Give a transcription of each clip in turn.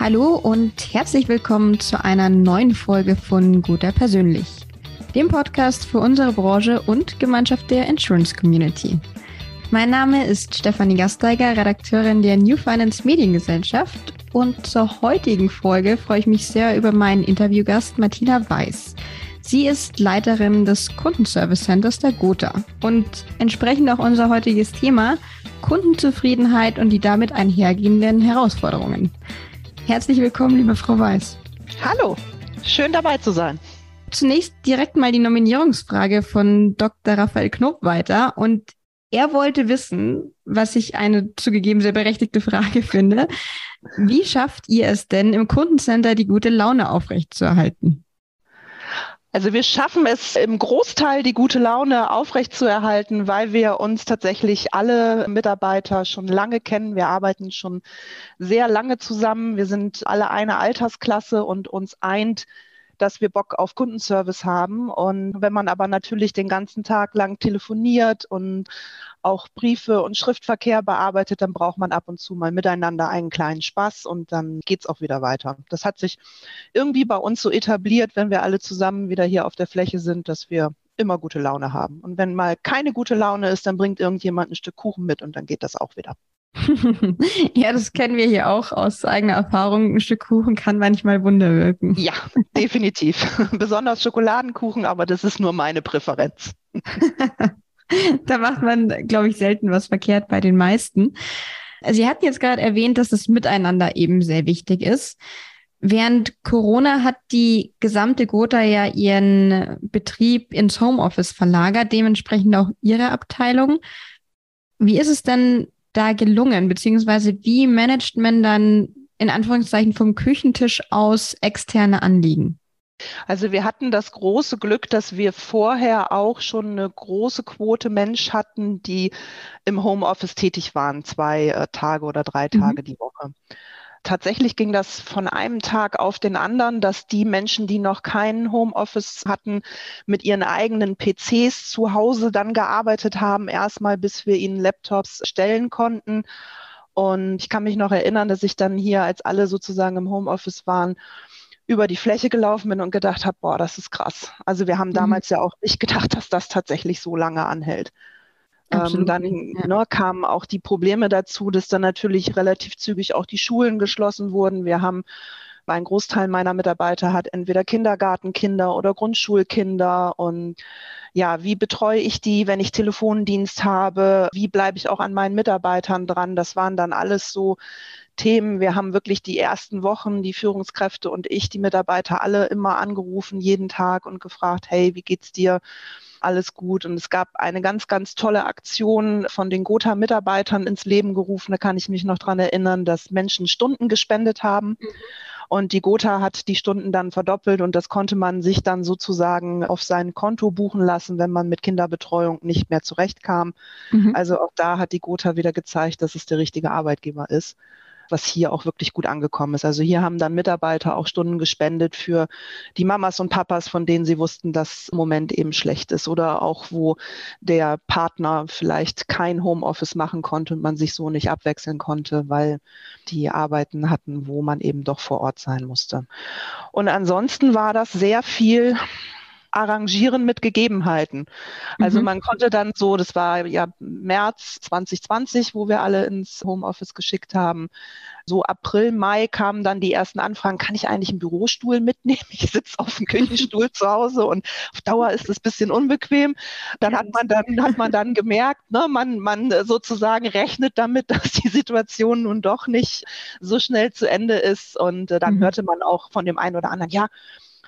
Hallo und herzlich willkommen zu einer neuen Folge von Guter Persönlich, dem Podcast für unsere Branche und Gemeinschaft der Insurance Community. Mein Name ist Stefanie Gasteiger, Redakteurin der New Finance Mediengesellschaft und zur heutigen Folge freue ich mich sehr über meinen Interviewgast Martina Weiß. Sie ist Leiterin des Kundenservice Centers der Gotha und entsprechend auch unser heutiges Thema Kundenzufriedenheit und die damit einhergehenden Herausforderungen. Herzlich willkommen, liebe Frau Weiß. Hallo, schön dabei zu sein. Zunächst direkt mal die Nominierungsfrage von Dr. Raphael Knob weiter. Und er wollte wissen, was ich eine zugegeben sehr berechtigte Frage finde. Wie schafft ihr es denn, im Kundencenter die gute Laune aufrechtzuerhalten? Also wir schaffen es im Großteil, die gute Laune aufrechtzuerhalten, weil wir uns tatsächlich alle Mitarbeiter schon lange kennen. Wir arbeiten schon sehr lange zusammen. Wir sind alle eine Altersklasse und uns eint dass wir Bock auf Kundenservice haben. Und wenn man aber natürlich den ganzen Tag lang telefoniert und auch Briefe und Schriftverkehr bearbeitet, dann braucht man ab und zu mal miteinander einen kleinen Spaß und dann geht's auch wieder weiter. Das hat sich irgendwie bei uns so etabliert, wenn wir alle zusammen wieder hier auf der Fläche sind, dass wir immer gute Laune haben. Und wenn mal keine gute Laune ist, dann bringt irgendjemand ein Stück Kuchen mit und dann geht das auch wieder. ja, das kennen wir hier auch aus eigener Erfahrung. Ein Stück Kuchen kann manchmal Wunder wirken. Ja, definitiv. Besonders Schokoladenkuchen, aber das ist nur meine Präferenz. da macht man, glaube ich, selten was verkehrt bei den meisten. Sie hatten jetzt gerade erwähnt, dass das Miteinander eben sehr wichtig ist. Während Corona hat die gesamte Gotha ja ihren Betrieb ins Homeoffice verlagert, dementsprechend auch ihre Abteilung. Wie ist es denn da gelungen? Beziehungsweise wie managt man dann in Anführungszeichen vom Küchentisch aus externe Anliegen? Also wir hatten das große Glück, dass wir vorher auch schon eine große Quote Mensch hatten, die im Homeoffice tätig waren, zwei äh, Tage oder drei mhm. Tage mhm. die Woche. Tatsächlich ging das von einem Tag auf den anderen, dass die Menschen, die noch keinen Homeoffice hatten, mit ihren eigenen PCs zu Hause dann gearbeitet haben, erstmal bis wir ihnen Laptops stellen konnten. Und ich kann mich noch erinnern, dass ich dann hier, als alle sozusagen im Homeoffice waren, über die Fläche gelaufen bin und gedacht habe, boah, das ist krass. Also wir haben mhm. damals ja auch nicht gedacht, dass das tatsächlich so lange anhält. Ähm, dann ja. ne, kamen auch die Probleme dazu, dass dann natürlich relativ zügig auch die Schulen geschlossen wurden. Wir haben ein Großteil meiner Mitarbeiter hat entweder Kindergartenkinder oder Grundschulkinder und ja, wie betreue ich die, wenn ich Telefondienst habe? Wie bleibe ich auch an meinen Mitarbeitern dran? Das waren dann alles so Themen. Wir haben wirklich die ersten Wochen, die Führungskräfte und ich, die Mitarbeiter alle immer angerufen, jeden Tag und gefragt, hey, wie geht's dir? alles gut. Und es gab eine ganz, ganz tolle Aktion von den Gotha-Mitarbeitern ins Leben gerufen. Da kann ich mich noch dran erinnern, dass Menschen Stunden gespendet haben. Mhm. Und die Gotha hat die Stunden dann verdoppelt und das konnte man sich dann sozusagen auf sein Konto buchen lassen, wenn man mit Kinderbetreuung nicht mehr zurechtkam. Mhm. Also auch da hat die Gotha wieder gezeigt, dass es der richtige Arbeitgeber ist was hier auch wirklich gut angekommen ist. Also hier haben dann Mitarbeiter auch Stunden gespendet für die Mamas und Papas, von denen sie wussten, dass im Moment eben schlecht ist oder auch wo der Partner vielleicht kein Homeoffice machen konnte und man sich so nicht abwechseln konnte, weil die Arbeiten hatten, wo man eben doch vor Ort sein musste. Und ansonsten war das sehr viel arrangieren mit Gegebenheiten. Also mhm. man konnte dann so, das war ja März 2020, wo wir alle ins Homeoffice geschickt haben. So April, Mai kamen dann die ersten Anfragen, kann ich eigentlich einen Bürostuhl mitnehmen? Ich sitze auf dem Küchenstuhl zu Hause und auf Dauer ist es ein bisschen unbequem. Dann hat man dann, hat man dann gemerkt, ne, man, man sozusagen rechnet damit, dass die Situation nun doch nicht so schnell zu Ende ist. Und äh, dann mhm. hörte man auch von dem einen oder anderen, ja,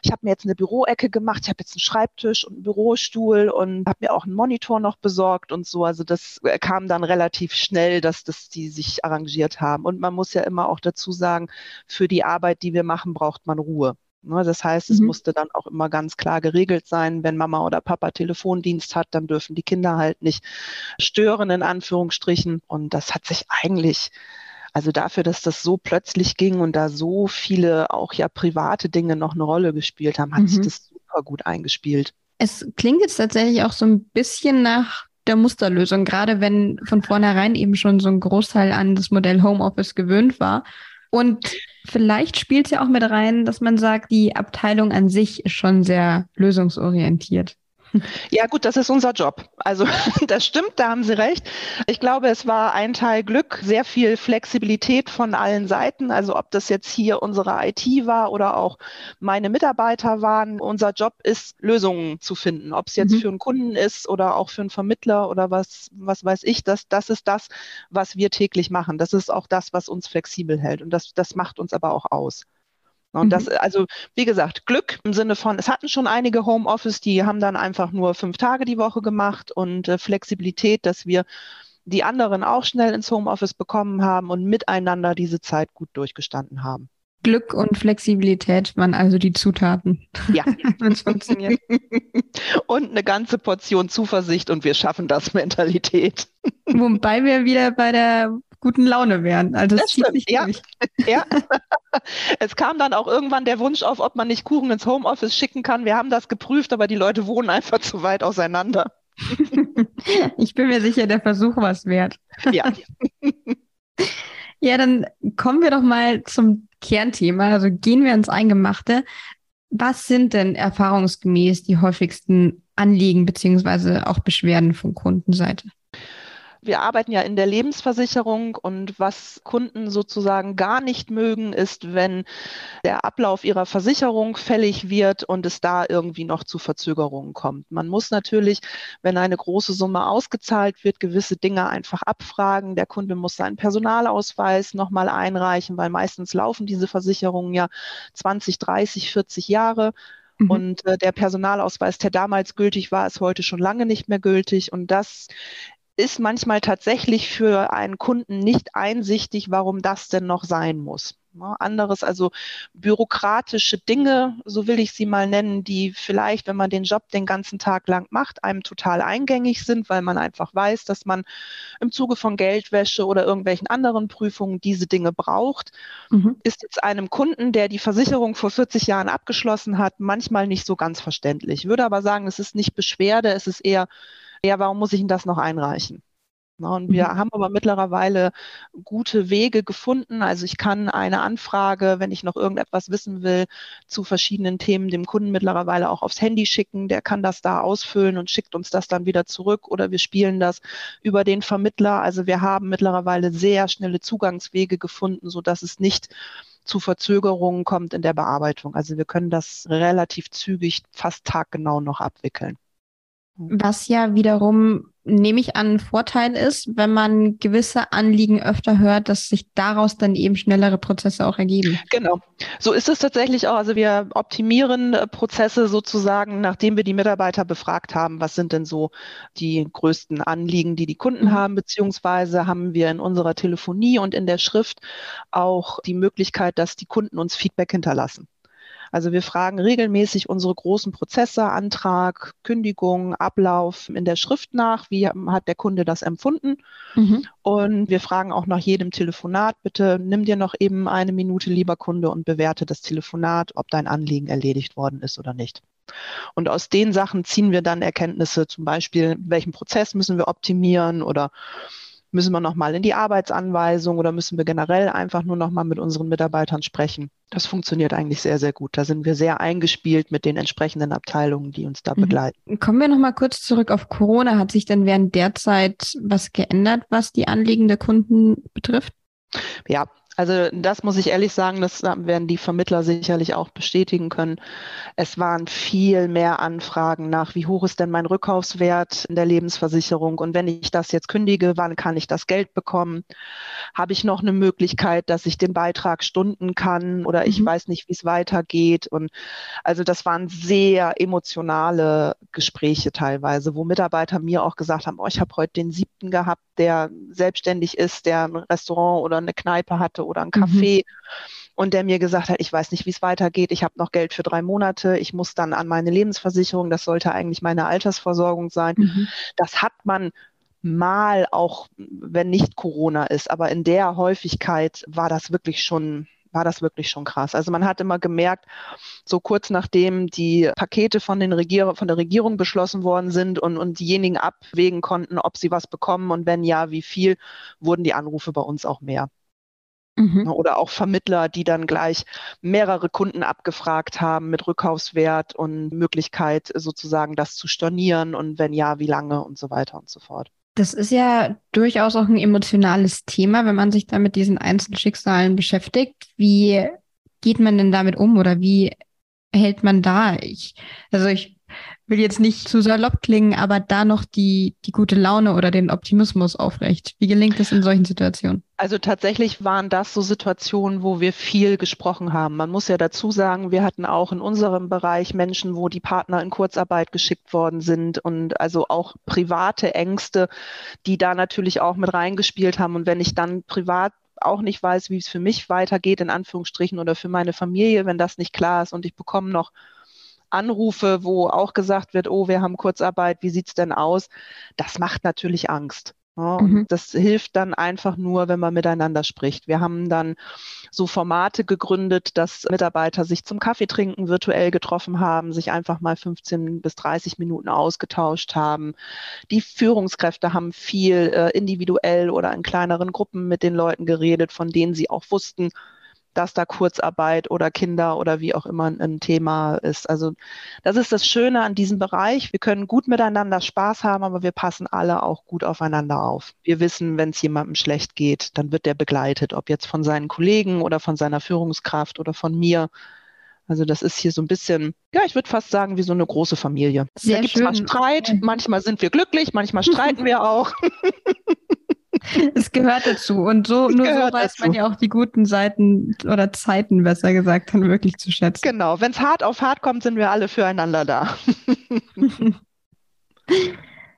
ich habe mir jetzt eine Büroecke gemacht, ich habe jetzt einen Schreibtisch und einen Bürostuhl und habe mir auch einen Monitor noch besorgt und so. Also das äh, kam dann relativ schnell, dass das die sich arrangiert haben. Und man muss ja immer auch dazu sagen, für die Arbeit, die wir machen, braucht man Ruhe. Ne, das heißt, es mhm. musste dann auch immer ganz klar geregelt sein, wenn Mama oder Papa Telefondienst hat, dann dürfen die Kinder halt nicht stören, in Anführungsstrichen. Und das hat sich eigentlich also dafür, dass das so plötzlich ging und da so viele auch ja private Dinge noch eine Rolle gespielt haben, hat mhm. sich das super gut eingespielt. Es klingt jetzt tatsächlich auch so ein bisschen nach der Musterlösung, gerade wenn von vornherein eben schon so ein Großteil an das Modell Homeoffice gewöhnt war. Und vielleicht spielt es ja auch mit rein, dass man sagt, die Abteilung an sich ist schon sehr lösungsorientiert. Ja, gut, das ist unser Job. Also das stimmt, da haben Sie recht. Ich glaube, es war ein Teil Glück, sehr viel Flexibilität von allen Seiten. Also ob das jetzt hier unsere IT war oder auch meine Mitarbeiter waren. Unser Job ist, Lösungen zu finden. Ob es jetzt mhm. für einen Kunden ist oder auch für einen Vermittler oder was, was weiß ich. Das, das ist das, was wir täglich machen. Das ist auch das, was uns flexibel hält. Und das, das macht uns aber auch aus. Und das, mhm. also wie gesagt, Glück im Sinne von, es hatten schon einige Homeoffice, die haben dann einfach nur fünf Tage die Woche gemacht und äh, Flexibilität, dass wir die anderen auch schnell ins Homeoffice bekommen haben und miteinander diese Zeit gut durchgestanden haben. Glück und Flexibilität waren also die Zutaten. Ja, wenn es funktioniert. und eine ganze Portion Zuversicht und wir schaffen das Mentalität. Wobei wir wieder bei der guten Laune wären. Also das, das zieht sich ja. durch. Ja. es kam dann auch irgendwann der Wunsch auf, ob man nicht Kuchen ins Homeoffice schicken kann. Wir haben das geprüft, aber die Leute wohnen einfach zu weit auseinander. ich bin mir sicher, der Versuch war es wert. Ja. ja, dann kommen wir doch mal zum Kernthema. Also gehen wir ins Eingemachte. Was sind denn erfahrungsgemäß die häufigsten Anliegen beziehungsweise auch Beschwerden von Kundenseite? Wir arbeiten ja in der Lebensversicherung und was Kunden sozusagen gar nicht mögen, ist, wenn der Ablauf ihrer Versicherung fällig wird und es da irgendwie noch zu Verzögerungen kommt. Man muss natürlich, wenn eine große Summe ausgezahlt wird, gewisse Dinge einfach abfragen. Der Kunde muss seinen Personalausweis nochmal einreichen, weil meistens laufen diese Versicherungen ja 20, 30, 40 Jahre. Mhm. Und äh, der Personalausweis, der damals gültig war, ist heute schon lange nicht mehr gültig. Und das ist manchmal tatsächlich für einen Kunden nicht einsichtig, warum das denn noch sein muss. Anderes, also bürokratische Dinge, so will ich sie mal nennen, die vielleicht, wenn man den Job den ganzen Tag lang macht, einem total eingängig sind, weil man einfach weiß, dass man im Zuge von Geldwäsche oder irgendwelchen anderen Prüfungen diese Dinge braucht, mhm. ist jetzt einem Kunden, der die Versicherung vor 40 Jahren abgeschlossen hat, manchmal nicht so ganz verständlich. Ich würde aber sagen, es ist nicht Beschwerde, es ist eher ja, warum muss ich denn das noch einreichen? Und wir mhm. haben aber mittlerweile gute Wege gefunden. Also ich kann eine Anfrage, wenn ich noch irgendetwas wissen will, zu verschiedenen Themen dem Kunden mittlerweile auch aufs Handy schicken. Der kann das da ausfüllen und schickt uns das dann wieder zurück oder wir spielen das über den Vermittler. Also wir haben mittlerweile sehr schnelle Zugangswege gefunden, sodass es nicht zu Verzögerungen kommt in der Bearbeitung. Also wir können das relativ zügig, fast taggenau noch abwickeln. Was ja wiederum, nehme ich an, ein Vorteil ist, wenn man gewisse Anliegen öfter hört, dass sich daraus dann eben schnellere Prozesse auch ergeben. Genau. So ist es tatsächlich auch. Also wir optimieren äh, Prozesse sozusagen, nachdem wir die Mitarbeiter befragt haben, was sind denn so die größten Anliegen, die die Kunden mhm. haben, beziehungsweise haben wir in unserer Telefonie und in der Schrift auch die Möglichkeit, dass die Kunden uns Feedback hinterlassen. Also wir fragen regelmäßig unsere großen Prozesse, Antrag, Kündigung, Ablauf in der Schrift nach. Wie hat der Kunde das empfunden? Mhm. Und wir fragen auch nach jedem Telefonat, bitte nimm dir noch eben eine Minute, lieber Kunde, und bewerte das Telefonat, ob dein Anliegen erledigt worden ist oder nicht. Und aus den Sachen ziehen wir dann Erkenntnisse, zum Beispiel, welchen Prozess müssen wir optimieren oder Müssen wir nochmal in die Arbeitsanweisung oder müssen wir generell einfach nur nochmal mit unseren Mitarbeitern sprechen? Das funktioniert eigentlich sehr, sehr gut. Da sind wir sehr eingespielt mit den entsprechenden Abteilungen, die uns da mhm. begleiten. Kommen wir nochmal kurz zurück auf Corona. Hat sich denn während der Zeit was geändert, was die Anliegen der Kunden betrifft? Ja, also das muss ich ehrlich sagen, das werden die Vermittler sicherlich auch bestätigen können. Es waren viel mehr Anfragen nach, wie hoch ist denn mein Rückkaufswert in der Lebensversicherung und wenn ich das jetzt kündige, wann kann ich das Geld bekommen? Habe ich noch eine Möglichkeit, dass ich den Beitrag stunden kann oder ich mhm. weiß nicht, wie es weitergeht? Und also das waren sehr emotionale Gespräche teilweise, wo Mitarbeiter mir auch gesagt haben, oh, ich habe heute den siebten gehabt, der selbstständig ist, der ein Restaurant oder eine Kneipe hatte oder ein Café. Mhm. Und der mir gesagt hat, ich weiß nicht, wie es weitergeht, ich habe noch Geld für drei Monate, ich muss dann an meine Lebensversicherung, das sollte eigentlich meine Altersversorgung sein. Mhm. Das hat man mal auch, wenn nicht Corona ist, aber in der Häufigkeit war das wirklich schon war das wirklich schon krass. Also man hat immer gemerkt, so kurz nachdem die Pakete von, den Regier von der Regierung beschlossen worden sind und, und diejenigen abwägen konnten, ob sie was bekommen und wenn ja, wie viel, wurden die Anrufe bei uns auch mehr. Mhm. Ne, oder auch Vermittler, die dann gleich mehrere Kunden abgefragt haben mit Rückkaufswert und Möglichkeit sozusagen das zu stornieren und wenn ja, wie lange und so weiter und so fort. Das ist ja durchaus auch ein emotionales Thema, wenn man sich da mit diesen Einzelschicksalen beschäftigt. Wie geht man denn damit um oder wie hält man da? Ich, also ich will jetzt nicht zu salopp klingen, aber da noch die, die gute Laune oder den Optimismus aufrecht. Wie gelingt es in solchen Situationen? Also tatsächlich waren das so Situationen, wo wir viel gesprochen haben. Man muss ja dazu sagen, wir hatten auch in unserem Bereich Menschen, wo die Partner in Kurzarbeit geschickt worden sind und also auch private Ängste, die da natürlich auch mit reingespielt haben. Und wenn ich dann privat auch nicht weiß, wie es für mich weitergeht, in Anführungsstrichen, oder für meine Familie, wenn das nicht klar ist und ich bekomme noch Anrufe, wo auch gesagt wird, oh, wir haben Kurzarbeit, wie sieht's denn aus? Das macht natürlich Angst. Ja, und mhm. das hilft dann einfach nur, wenn man miteinander spricht. Wir haben dann so Formate gegründet, dass Mitarbeiter sich zum Kaffeetrinken virtuell getroffen haben, sich einfach mal 15 bis 30 Minuten ausgetauscht haben. Die Führungskräfte haben viel äh, individuell oder in kleineren Gruppen mit den Leuten geredet, von denen sie auch wussten, dass da Kurzarbeit oder Kinder oder wie auch immer ein Thema ist. Also das ist das Schöne an diesem Bereich. Wir können gut miteinander Spaß haben, aber wir passen alle auch gut aufeinander auf. Wir wissen, wenn es jemandem schlecht geht, dann wird der begleitet, ob jetzt von seinen Kollegen oder von seiner Führungskraft oder von mir. Also das ist hier so ein bisschen, ja, ich würde fast sagen, wie so eine große Familie. Sehr da gibt es mal Streit, manchmal sind wir glücklich, manchmal streiten wir auch. es gehört dazu. Und so, nur so weiß dazu. man ja auch die guten Seiten oder Zeiten, besser gesagt, dann wirklich zu schätzen. Genau, wenn es hart auf hart kommt, sind wir alle füreinander da.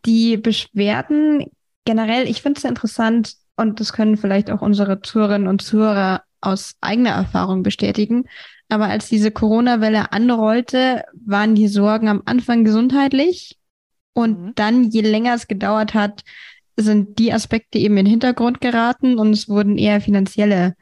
die Beschwerden generell, ich finde es interessant und das können vielleicht auch unsere Zuhörerinnen und Zuhörer aus eigener Erfahrung bestätigen. Aber als diese Corona-Welle anrollte, waren die Sorgen am Anfang gesundheitlich und mhm. dann, je länger es gedauert hat, sind die Aspekte eben in den Hintergrund geraten und es wurden eher finanzielle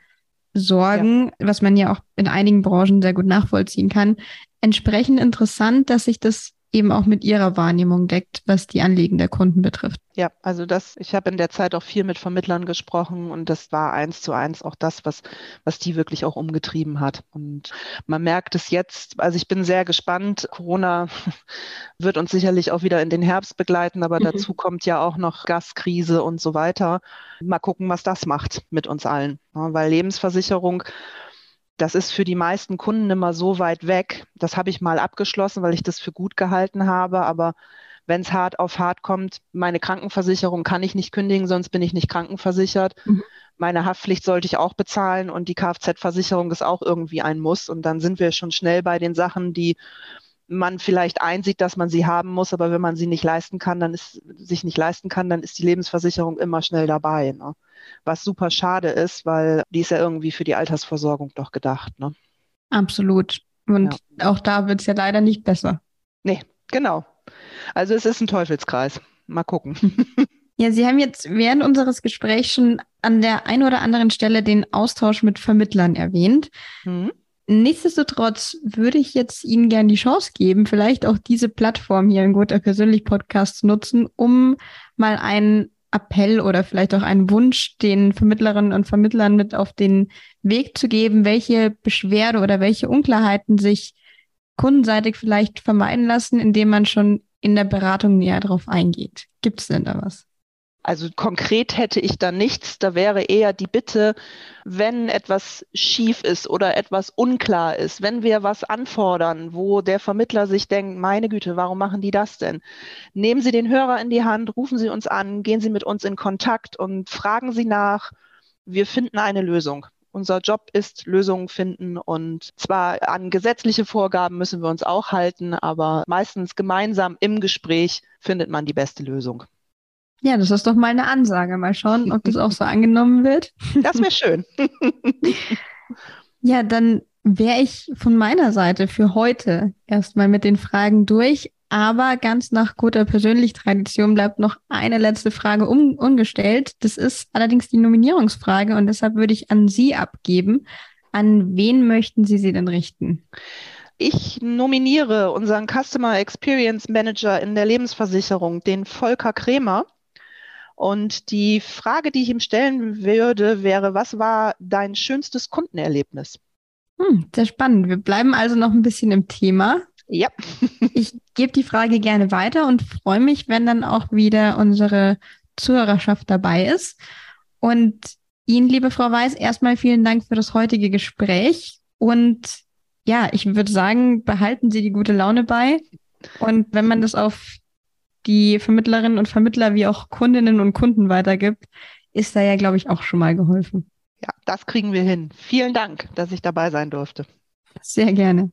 Sorgen, ja. was man ja auch in einigen Branchen sehr gut nachvollziehen kann. Entsprechend interessant, dass sich das eben auch mit ihrer Wahrnehmung deckt, was die Anliegen der Kunden betrifft. Ja, also das, ich habe in der Zeit auch viel mit Vermittlern gesprochen und das war eins zu eins auch das, was, was die wirklich auch umgetrieben hat. Und man merkt es jetzt, also ich bin sehr gespannt. Corona wird uns sicherlich auch wieder in den Herbst begleiten, aber mhm. dazu kommt ja auch noch Gaskrise und so weiter. Mal gucken, was das macht mit uns allen. Ja, weil Lebensversicherung das ist für die meisten Kunden immer so weit weg. Das habe ich mal abgeschlossen, weil ich das für gut gehalten habe. Aber wenn es hart auf hart kommt, meine Krankenversicherung kann ich nicht kündigen, sonst bin ich nicht krankenversichert. Mhm. Meine Haftpflicht sollte ich auch bezahlen und die Kfz-Versicherung ist auch irgendwie ein Muss. Und dann sind wir schon schnell bei den Sachen, die man vielleicht einsieht, dass man sie haben muss, aber wenn man sie nicht leisten kann, dann ist sich nicht leisten kann, dann ist die Lebensversicherung immer schnell dabei. Ne? was super schade ist, weil die ist ja irgendwie für die Altersversorgung doch gedacht. Ne? Absolut. Und ja. auch da wird es ja leider nicht besser. Nee, genau. Also es ist ein Teufelskreis. Mal gucken. Ja, Sie haben jetzt während unseres Gesprächs schon an der einen oder anderen Stelle den Austausch mit Vermittlern erwähnt. Mhm. Nichtsdestotrotz würde ich jetzt Ihnen gerne die Chance geben, vielleicht auch diese Plattform hier in Guter Persönlich Podcast zu nutzen, um mal einen Appell oder vielleicht auch einen Wunsch den Vermittlerinnen und Vermittlern mit auf den Weg zu geben, welche Beschwerde oder welche Unklarheiten sich kundenseitig vielleicht vermeiden lassen, indem man schon in der Beratung näher darauf eingeht. Gibt es denn da was? Also konkret hätte ich da nichts. Da wäre eher die Bitte, wenn etwas schief ist oder etwas unklar ist, wenn wir was anfordern, wo der Vermittler sich denkt, meine Güte, warum machen die das denn? Nehmen Sie den Hörer in die Hand, rufen Sie uns an, gehen Sie mit uns in Kontakt und fragen Sie nach. Wir finden eine Lösung. Unser Job ist Lösungen finden und zwar an gesetzliche Vorgaben müssen wir uns auch halten, aber meistens gemeinsam im Gespräch findet man die beste Lösung. Ja, das ist doch mal eine Ansage. Mal schauen, ob das auch so angenommen wird. Das wäre schön. ja, dann wäre ich von meiner Seite für heute erstmal mit den Fragen durch. Aber ganz nach guter persönlicher Tradition bleibt noch eine letzte Frage un ungestellt. Das ist allerdings die Nominierungsfrage und deshalb würde ich an Sie abgeben. An wen möchten Sie sie denn richten? Ich nominiere unseren Customer Experience Manager in der Lebensversicherung, den Volker Kremer Und die Frage, die ich ihm stellen würde, wäre, was war dein schönstes Kundenerlebnis? Hm, sehr spannend. Wir bleiben also noch ein bisschen im Thema. Ja. ich gebe die Frage gerne weiter und freue mich, wenn dann auch wieder unsere Zuhörerschaft dabei ist. Und Ihnen, liebe Frau Weiß, erstmal vielen Dank für das heutige Gespräch. Und ja, ich würde sagen, behalten Sie die gute Laune bei. Und wenn man das auf die Vermittlerinnen und Vermittler wie auch Kundinnen und Kunden weitergibt, ist da ja, glaube ich, auch schon mal geholfen. Ja, das kriegen wir hin. Vielen Dank, dass ich dabei sein durfte. Sehr gerne.